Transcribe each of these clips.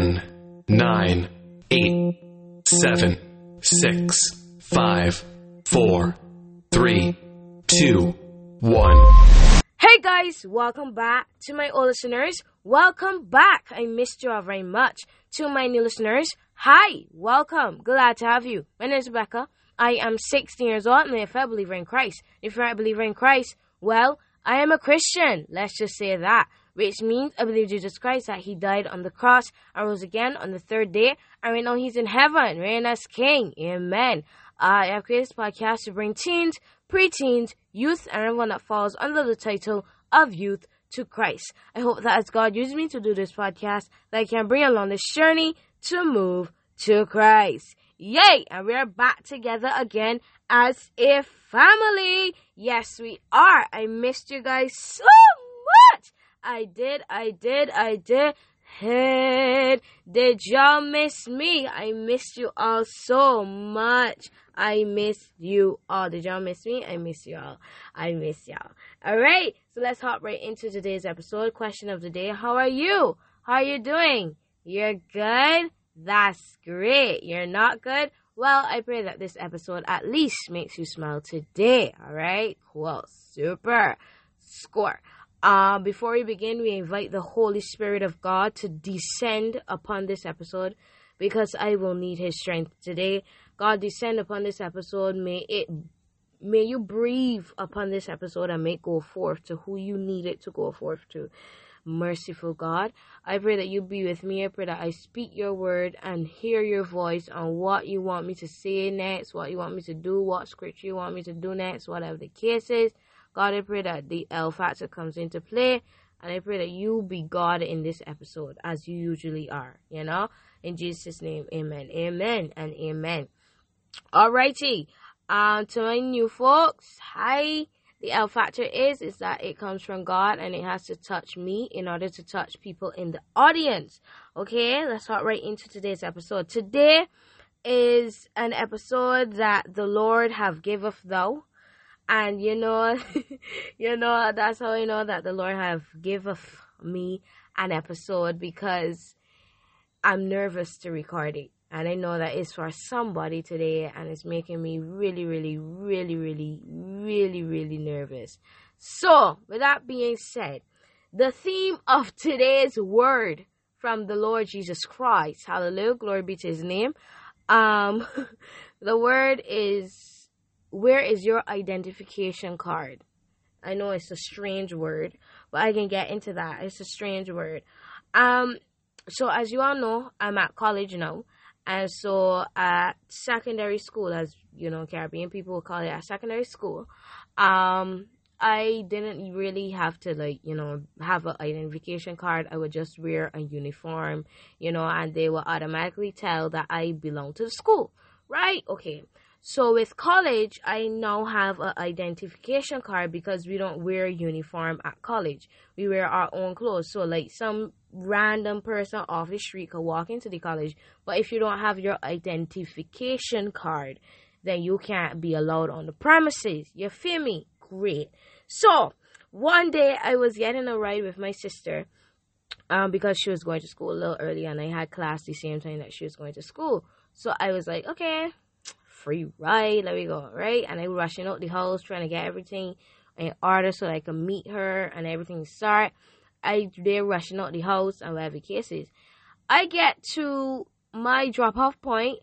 10, 9, 8, 7, 6, 5, 4, 3, 2, 1. Hey guys, welcome back to my old listeners. Welcome back. I missed you all very much. To my new listeners, hi, welcome. Glad to have you. My name is Rebecca. I am 16 years old and if I believer in Christ. If you're not a believer in Christ, well, I am a Christian. Let's just say that. Which means I believe Jesus Christ that He died on the cross and rose again on the third day. And right now He's in heaven, reigning as King. Amen. I have created this podcast to bring teens, preteens, youth, and everyone that falls under the title of youth to Christ. I hope that as God uses me to do this podcast, that I can bring along this journey to move to Christ. Yay! And we're back together again as a family. Yes, we are. I missed you guys so. I did, I did, I did. Hey, did y'all miss me? I missed you all so much. I miss you all. Did y'all miss me? I miss y'all. I miss y'all. All right. So let's hop right into today's episode. Question of the day. How are you? How are you doing? You're good? That's great. You're not good? Well, I pray that this episode at least makes you smile today. All right. Cool. Super. Score. Uh, before we begin, we invite the Holy Spirit of God to descend upon this episode because I will need His strength today. God, descend upon this episode. May it, may you breathe upon this episode and make go forth to who you need it to go forth to. Merciful God, I pray that you be with me. I pray that I speak your word and hear your voice on what you want me to say next, what you want me to do, what scripture you want me to do next, whatever the case is. God, I pray that the L factor comes into play. And I pray that you be God in this episode as you usually are, you know? In Jesus' name, amen. Amen and amen. Alrighty. Um, to my new folks, hi. The L factor is, is that it comes from God and it has to touch me in order to touch people in the audience. Okay, let's hop right into today's episode. Today is an episode that the Lord have giveth thou and you know you know that's how I know that the Lord have given me an episode because I'm nervous to record it. And I know that it's for somebody today and it's making me really really really really really really nervous. So with that being said the theme of today's word from the Lord Jesus Christ. Hallelujah. Glory be to his name. Um the word is where is your identification card? I know it's a strange word, but I can get into that. It's a strange word. Um, so as you all know, I'm at college now, and so at secondary school, as you know, Caribbean people will call it at secondary school. Um, I didn't really have to like, you know, have an identification card. I would just wear a uniform, you know, and they will automatically tell that I belong to the school, right? Okay. So with college, I now have an identification card because we don't wear uniform at college. We wear our own clothes. So like some random person off the street could walk into the college, but if you don't have your identification card, then you can't be allowed on the premises. You feel me? Great. So one day I was getting a ride with my sister. Um, because she was going to school a little early and I had class the same time that she was going to school. So I was like, okay, free ride. Let me go, right? And I rushing out the house trying to get everything in order so I could meet her and everything start. I they rushing out the house and whatever cases. I get to my drop off point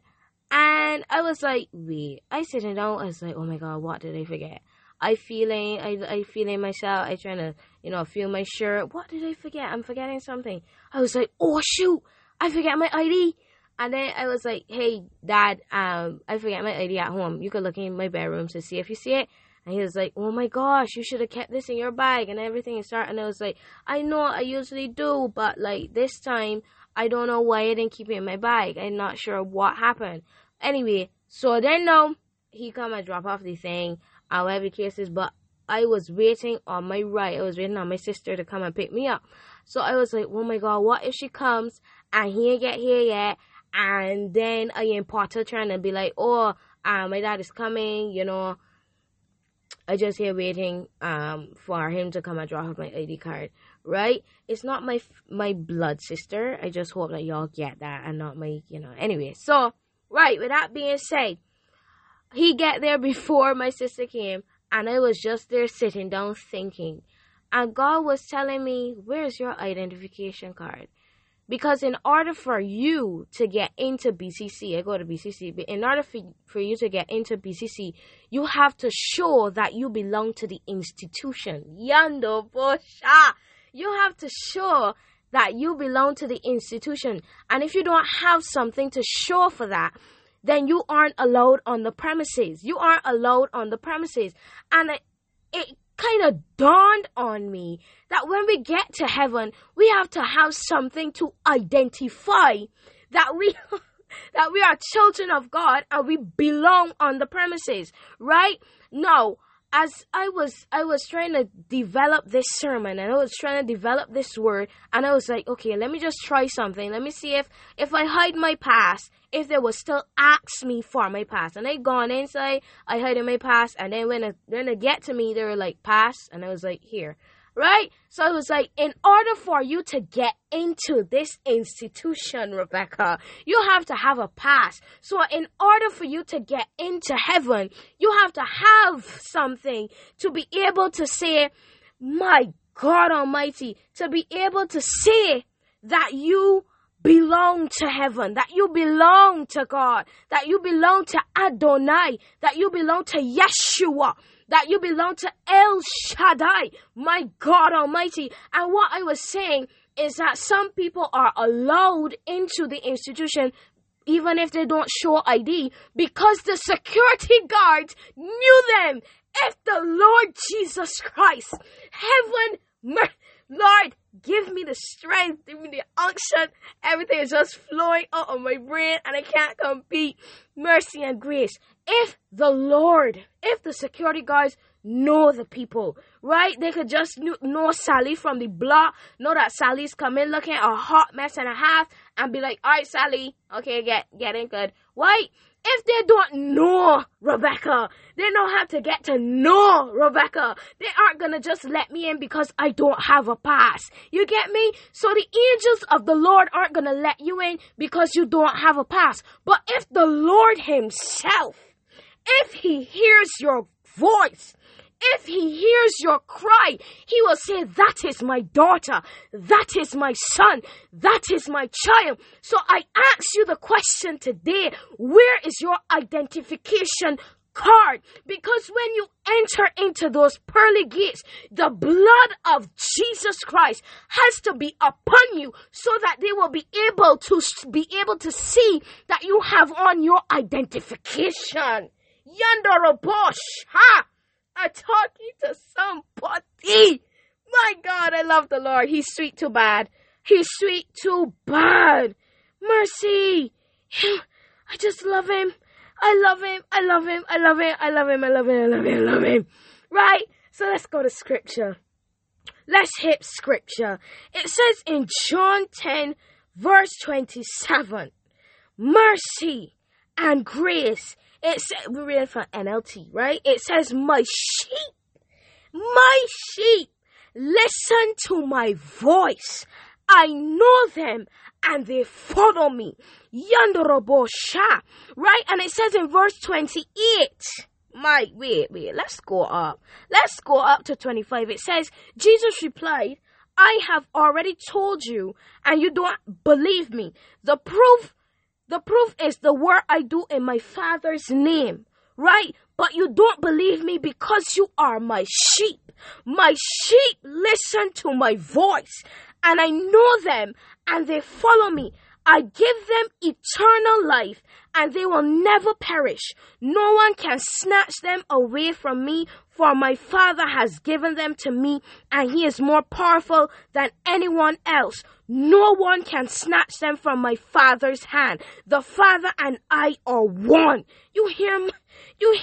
and I was like, wait. I sitting down. I was like, oh my god, what did I forget? I feeling, I, I feeling myself. I trying to, you know, feel my shirt. What did I forget? I'm forgetting something. I was like, oh shoot, I forget my ID. And then I was like, hey, dad, um, I forget my ID at home. You could look in my bedroom to see if you see it. And he was like, oh my gosh, you should have kept this in your bag and everything and. And I was like, I know I usually do, but like this time, I don't know why I didn't keep it in my bag. I'm not sure what happened. Anyway, so then now he come and drop off the thing, uh, whatever the case but I was waiting on my right. I was waiting on my sister to come and pick me up. So I was like, oh my god, what if she comes and he ain't get here yet and then Ian Potter trying to be like, oh, uh, my dad is coming, you know. I just here waiting um for him to come and drop off my ID card, right? It's not my my blood sister. I just hope that y'all get that and not my, you know. Anyway, so right. With that being said, he get there before my sister came, and I was just there sitting down thinking, and God was telling me, "Where's your identification card?" Because in order for you to get into BCC, I go to BCC, but in order for, for you to get into BCC, you have to show that you belong to the institution. Yando Bosha. You have to show that you belong to the institution. And if you don't have something to show for that, then you aren't allowed on the premises. You aren't allowed on the premises. And it, it kind of dawned on me that when we get to heaven, we have to have something to identify that we that we are children of God and we belong on the premises, right? No, as I was I was trying to develop this sermon and I was trying to develop this word and I was like, okay, let me just try something. Let me see if if I hide my past, if they will still ask me for my past. And I gone inside, I hide in my past, and then when it, when it get to me, they were like, past, and I was like, here right? So it was like, in order for you to get into this institution, Rebecca, you have to have a pass. So in order for you to get into heaven, you have to have something to be able to say, my God Almighty, to be able to say that you belong to heaven, that you belong to God, that you belong to Adonai, that you belong to Yeshua, that you belong to El Shaddai, my God Almighty. And what I was saying is that some people are allowed into the institution even if they don't show ID because the security guards knew them. If the Lord Jesus Christ, heaven, Lord, give me the strength, give me the unction. Everything is just flowing out of my brain and I can't compete. Mercy and grace. If the Lord, if the security guards know the people, right? They could just know Sally from the block, know that Sally's coming looking a hot mess and a half, and be like, all right, Sally, okay, get, getting good. Right? If they don't know Rebecca, they know how to get to know Rebecca. They aren't gonna just let me in because I don't have a pass. You get me? So the angels of the Lord aren't gonna let you in because you don't have a pass. But if the Lord Himself, if He hears your voice, if he hears your cry, he will say, That is my daughter, that is my son, that is my child. So I ask you the question today where is your identification card because when you enter into those pearly gates, the blood of Jesus Christ has to be upon you so that they will be able to be able to see that you have on your identification. Yandoro Bosch, ha! I'm talking to somebody. My God, I love the Lord. He's sweet too bad. He's sweet too bad. Mercy. I just love him. I love him. I love him. I love him. I love him. I love him. I love him. I love him. Right? So let's go to scripture. Let's hit scripture. It says in John 10, verse 27, mercy and grace it says, we read from NLT, right? It says, My sheep, my sheep, listen to my voice. I know them and they follow me. Yandorobosha, right? And it says in verse 28, my, wait, wait, let's go up. Let's go up to 25. It says, Jesus replied, I have already told you and you don't believe me. The proof the proof is the work I do in my Father's name, right? But you don't believe me because you are my sheep. My sheep listen to my voice, and I know them, and they follow me. I give them eternal life, and they will never perish. No one can snatch them away from me, for my Father has given them to me, and He is more powerful than anyone else. No one can snatch them from my Father's hand. The Father and I are one. You hear me? You,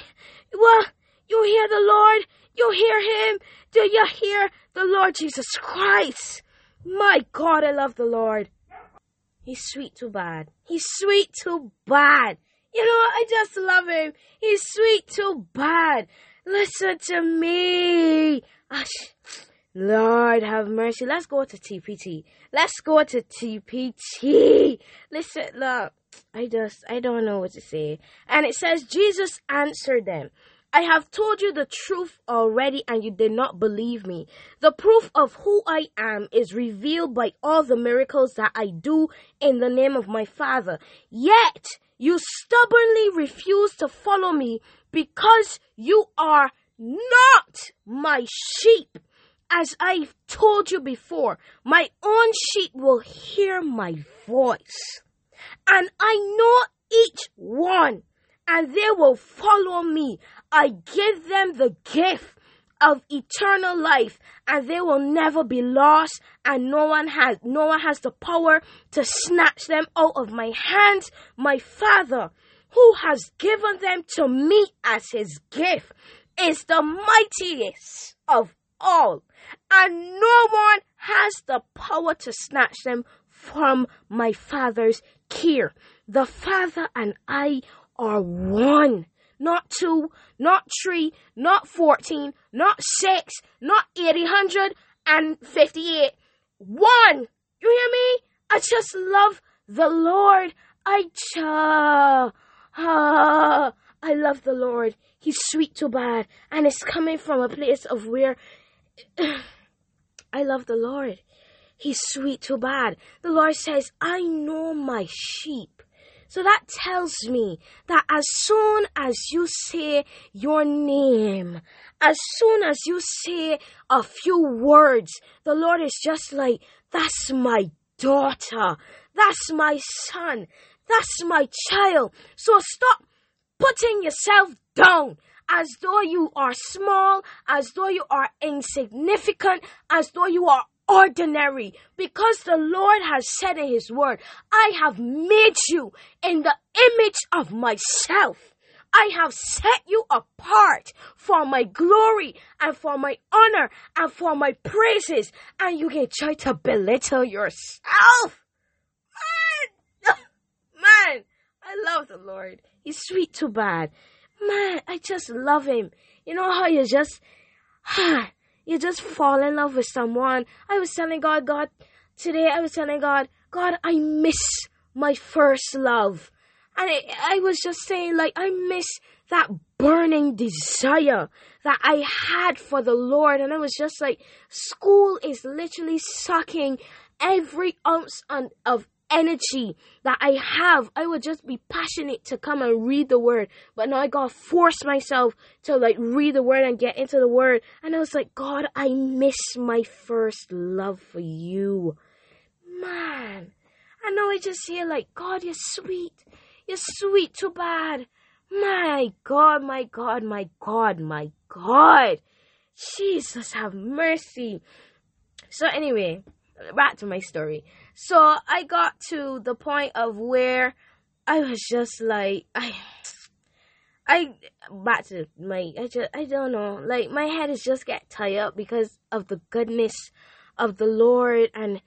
well, you hear the Lord? You hear Him? Do you hear the Lord Jesus Christ? My God, I love the Lord. He's sweet too bad. He's sweet too bad. You know, I just love him. He's sweet too bad. Listen to me. Gosh, Lord have mercy. Let's go to TPT. Let's go to TPT. Listen, look, I just, I don't know what to say. And it says, Jesus answered them. I have told you the truth already and you did not believe me. The proof of who I am is revealed by all the miracles that I do in the name of my Father. Yet you stubbornly refuse to follow me because you are not my sheep. As I've told you before, my own sheep will hear my voice. And I know each one, and they will follow me. I give them the gift of eternal life and they will never be lost and no one has no one has the power to snatch them out of my hands my father who has given them to me as his gift is the mightiest of all and no one has the power to snatch them from my father's care the father and i are one not two, not three, not 14, not six, not 858. One! You hear me? I just love the Lord. I just, uh, I love the Lord. He's sweet to bad. And it's coming from a place of where I love the Lord. He's sweet to bad. The Lord says, I know my sheep so that tells me that as soon as you say your name, as soon as you say a few words, the Lord is just like, that's my daughter. That's my son. That's my child. So stop putting yourself down as though you are small, as though you are insignificant, as though you are ordinary because the Lord has said in His word, I have made you in the image of myself. I have set you apart for my glory and for my honor and for my praises, and you can try to belittle yourself. Man, I love the Lord. He's sweet to bad. Man, I just love him. You know how you just, you just fall in love with someone. I was telling God, God, today I was telling God, God, I miss my first love. And it, I was just saying, like, I miss that burning desire that I had for the Lord. And I was just like, school is literally sucking every ounce and of energy that I have, I would just be passionate to come and read the word. But now I gotta force myself to like read the word and get into the word. And I was like, God, I miss my first love for you. Man. And now I just hear like, God, you're sweet. You're sweet too bad. My God, my God, my God, my God. Jesus have mercy. So anyway, back to my story. So I got to the point of where I was just like I I back to my I just I don't know like my head is just get tired up because of the goodness of the Lord and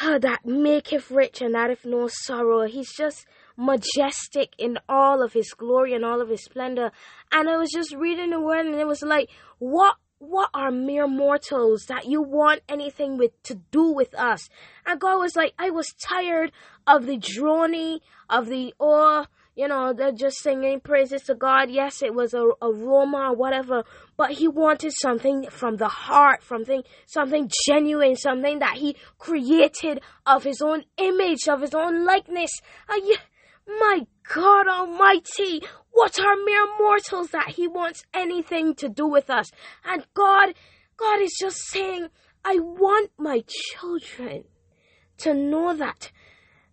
uh, that maketh rich and that if no sorrow. He's just majestic in all of his glory and all of his splendor. And I was just reading the word and it was like, what what are mere mortals that you want anything with to do with us? And God was like, I was tired of the droning, of the oh, you know, they're just singing praises to God. Yes, it was a aroma or whatever, but He wanted something from the heart, something, something genuine, something that He created of His own image, of His own likeness. And you, my God Almighty, what are mere mortals that He wants anything to do with us? And God, God is just saying, I want my children to know that,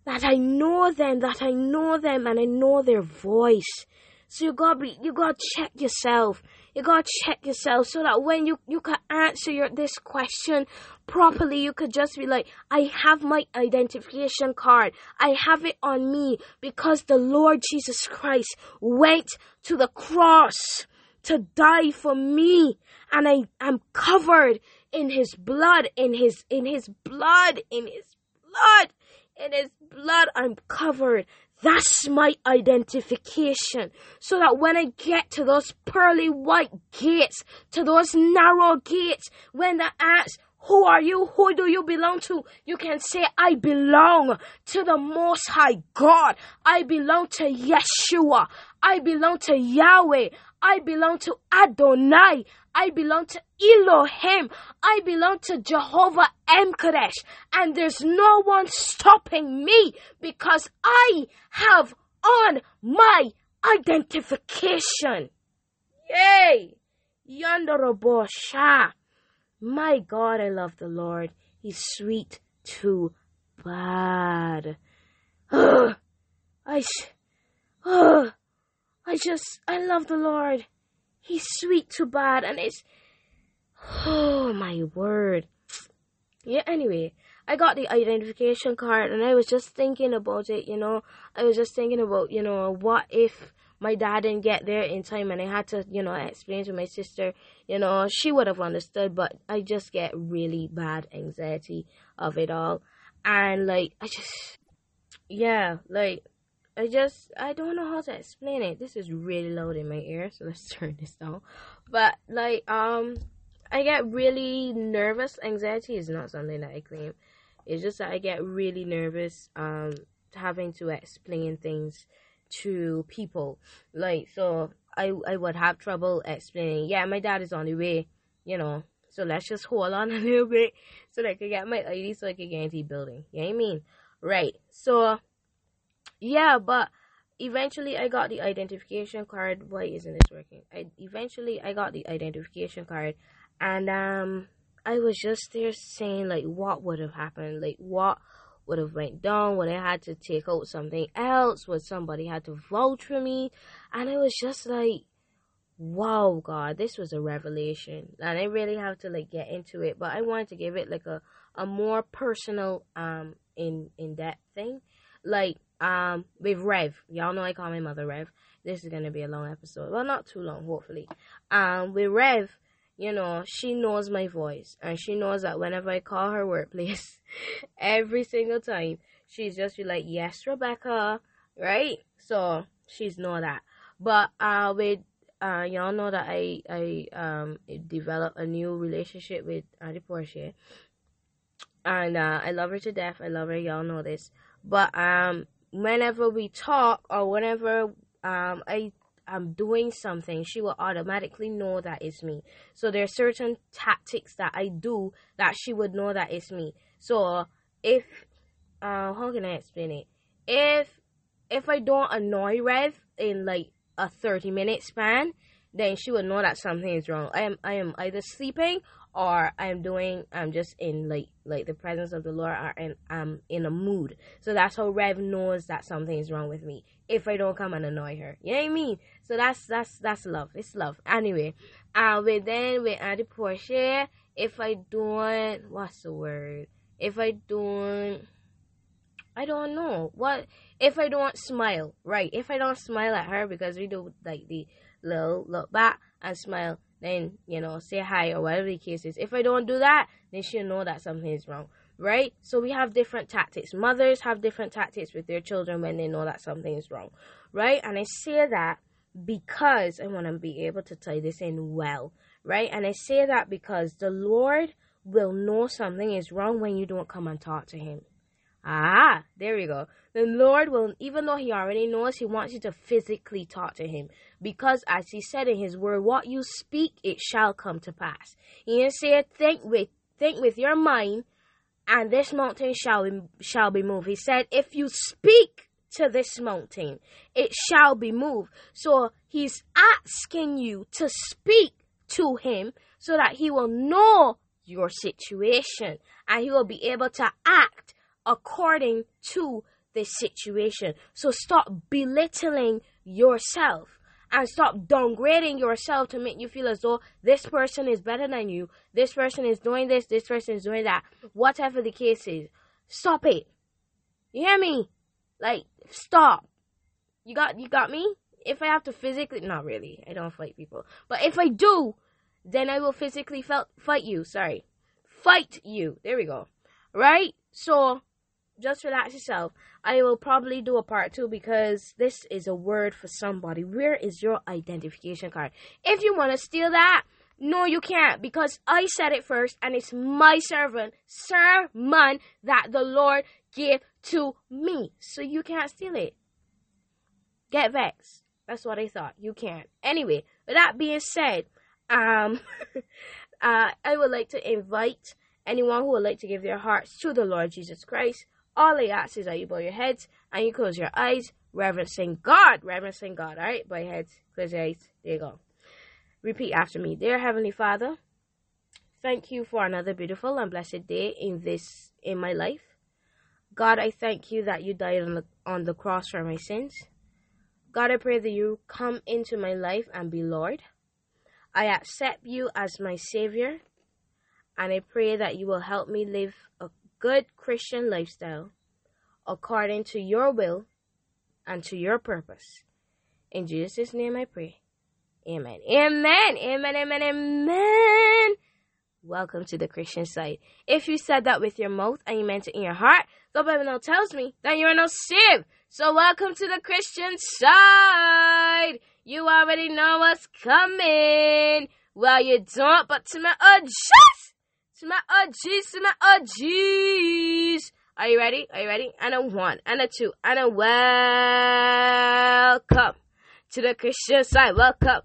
that I know them, that I know them, and I know their voice. So you gotta be, you gotta check yourself. You gotta check yourself so that when you, you can answer your, this question properly, you could just be like, I have my identification card. I have it on me because the Lord Jesus Christ went to the cross to die for me. And I am covered in his blood, in his, in his blood, in his blood, in his blood. I'm covered. That's my identification. So that when I get to those pearly white gates, to those narrow gates, when the ants who are you? Who do you belong to? You can say, I belong to the Most High God. I belong to Yeshua. I belong to Yahweh. I belong to Adonai. I belong to Elohim. I belong to Jehovah Emkadesh. And there's no one stopping me because I have on my identification. Yay! Yandorobosha. My God, I love the Lord. He's sweet too bad. Ugh, I, ugh, I just, I love the Lord. He's sweet too bad, and it's, oh my word. Yeah, anyway, I got the identification card, and I was just thinking about it, you know. I was just thinking about, you know, what if my dad didn't get there in time and I had to, you know, explain to my sister, you know, she would have understood, but I just get really bad anxiety of it all. And like, I just, yeah, like, I just, I don't know how to explain it. This is really loud in my ear, so let's turn this down. But like, um, I get really nervous. Anxiety is not something that I claim. It's just that I get really nervous, um, having to explain things to people. Like so I I would have trouble explaining, yeah, my dad is on the way, you know. So let's just hold on a little bit so that I can get my ID so I can get into the building. You know what I mean? Right. So yeah, but eventually I got the identification card. Why isn't this working? I eventually I got the identification card and um I was just there saying like what would have happened, like what would have went down, would I had to take out something else, would somebody had to vouch for me, and it was just like, wow, God, this was a revelation, and I really have to like get into it, but I wanted to give it like a a more personal um in in depth thing, like um with Rev, y'all know I call my mother Rev. This is gonna be a long episode, well, not too long, hopefully. Um, with Rev you know, she knows my voice and she knows that whenever I call her workplace, every single time, she's just be like, Yes, Rebecca, right? So she's know that. But uh with uh y'all know that I I um developed a new relationship with Auntie Portia. And uh I love her to death. I love her, y'all know this. But um whenever we talk or whenever um I I'm doing something, she will automatically know that it's me. So there are certain tactics that I do that she would know that it's me. So if uh how can I explain it? If if I don't annoy Rev in like a 30 minute span, then she would know that something is wrong. I am I am either sleeping or I'm doing I'm just in like like the presence of the Lord or and I'm in a mood. So that's how Rev knows that something is wrong with me if I don't come and annoy her. You know what I mean? So that's that's that's love. It's love. Anyway, uh with then with Auntie Portia, if I don't what's the word? If I don't I don't know. What if I don't smile? Right. If I don't smile at her because we do like the little look back and smile, then you know, say hi or whatever the case is. If I don't do that, then she'll know that something is wrong right? So we have different tactics. Mothers have different tactics with their children when they know that something is wrong, right? And I say that because I want to be able to tie this in well, right? And I say that because the Lord will know something is wrong when you don't come and talk to Him. Ah, there we go. The Lord will, even though He already knows, He wants you to physically talk to Him. Because as He said in His word, what you speak, it shall come to pass. He said, think with, think with your mind and this mountain shall be, shall be moved. He said, if you speak to this mountain, it shall be moved. So he's asking you to speak to him so that he will know your situation and he will be able to act according to this situation. So stop belittling yourself and stop downgrading yourself to make you feel as though this person is better than you, this person is doing this, this person is doing that, whatever the case is. Stop it. You hear me? Like, stop. You got you got me? If I have to physically not really, I don't fight people. But if I do, then I will physically fight you. Sorry. Fight you. There we go. Right? So just relax yourself. I will probably do a part two because this is a word for somebody. Where is your identification card? If you want to steal that, no, you can't because I said it first and it's my servant, sermon that the Lord gave to me. So you can't steal it. Get vexed. That's what I thought. You can't. Anyway, with that being said, um, uh, I would like to invite anyone who would like to give their hearts to the Lord Jesus Christ. All I ask is that you bow your heads and you close your eyes, reverencing God. Reverencing God. All right, bow your heads, close your eyes. There you go. Repeat after me. Dear Heavenly Father, thank you for another beautiful and blessed day in this in my life. God, I thank you that you died on the on the cross for my sins. God, I pray that you come into my life and be Lord. I accept you as my Savior, and I pray that you will help me live a good Christian lifestyle according to your will and to your purpose. In Jesus' name I pray. Amen. Amen. Amen. Amen. Amen. Welcome to the Christian side. If you said that with your mouth and you meant it in your heart, the Bible now tells me that you are no saved. So welcome to the Christian side. You already know what's coming. Well, you don't, but to my OGs, to my OGs, to my OGs. Are you ready? Are you ready? And a one, and a two, and a welcome to the Christian side. Welcome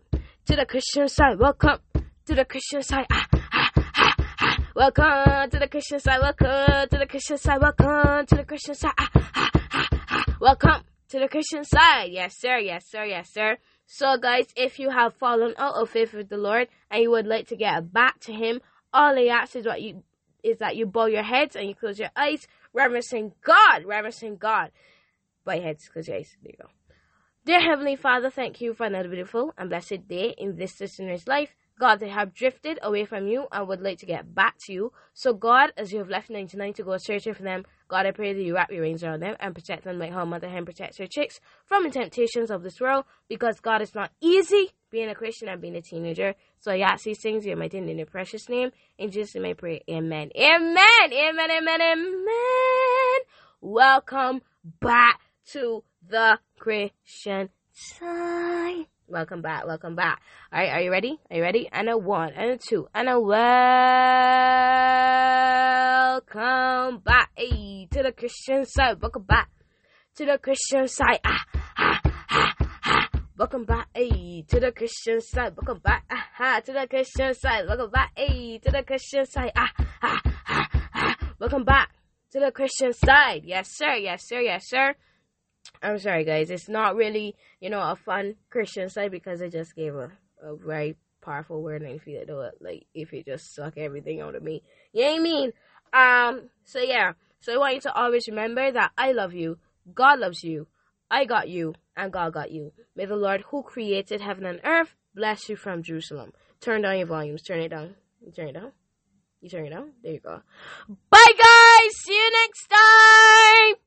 to the Christian side. Welcome to the Christian side. Ah, ah, ah, ah. Welcome to the Christian side. Welcome to the Christian side. Welcome to the Christian side. Ah, ah, ah, ah. Welcome to the Christian side. Yes, sir. Yes, sir. Yes, sir. So, guys, if you have fallen out of faith with the Lord and you would like to get back to Him, all I ask is what you is that you bow your heads and you close your eyes, reverencing God, reverencing God. Bow your heads, close your eyes. There you go. Dear Heavenly Father, thank you for another beautiful and blessed day in this listener's life. God, they have drifted away from you and would like to get back to you. So, God, as you have left 99 to go searching for them, God, I pray that you wrap your wings around them and protect them like how Mother Hen protects her chicks from the temptations of this world. Because, God, it's not easy being a Christian and being a teenager. So, I ask these things in my dear in your precious name. In Jesus' name I pray. Amen. Amen. Amen. Amen. Amen. Welcome back to the Christian side. Welcome back, welcome back. Alright, are you ready? Are you ready? And a one, and a two, and a welcome back. Hey, to the Christian side. Welcome back to the Christian side. Ah, ah, ah, ah. Welcome back, hey, to the Christian side. Welcome back, ah, ah, to the Christian side. Welcome back, hey, to the Christian side. Ah, ah, ah, ah. Welcome back to the Christian side. Yes, sir. Yes, sir. Yes, sir. I'm sorry, guys. It's not really, you know, a fun Christian side because I just gave a, a very powerful word and I feel it though, like if it just suck everything out of me. You I mean? Um, so yeah. So I want you to always remember that I love you, God loves you, I got you, and God got you. May the Lord who created heaven and earth bless you from Jerusalem. Turn down your volumes. Turn it down. You turn it down. You turn it down. There you go. Bye guys. See you next time.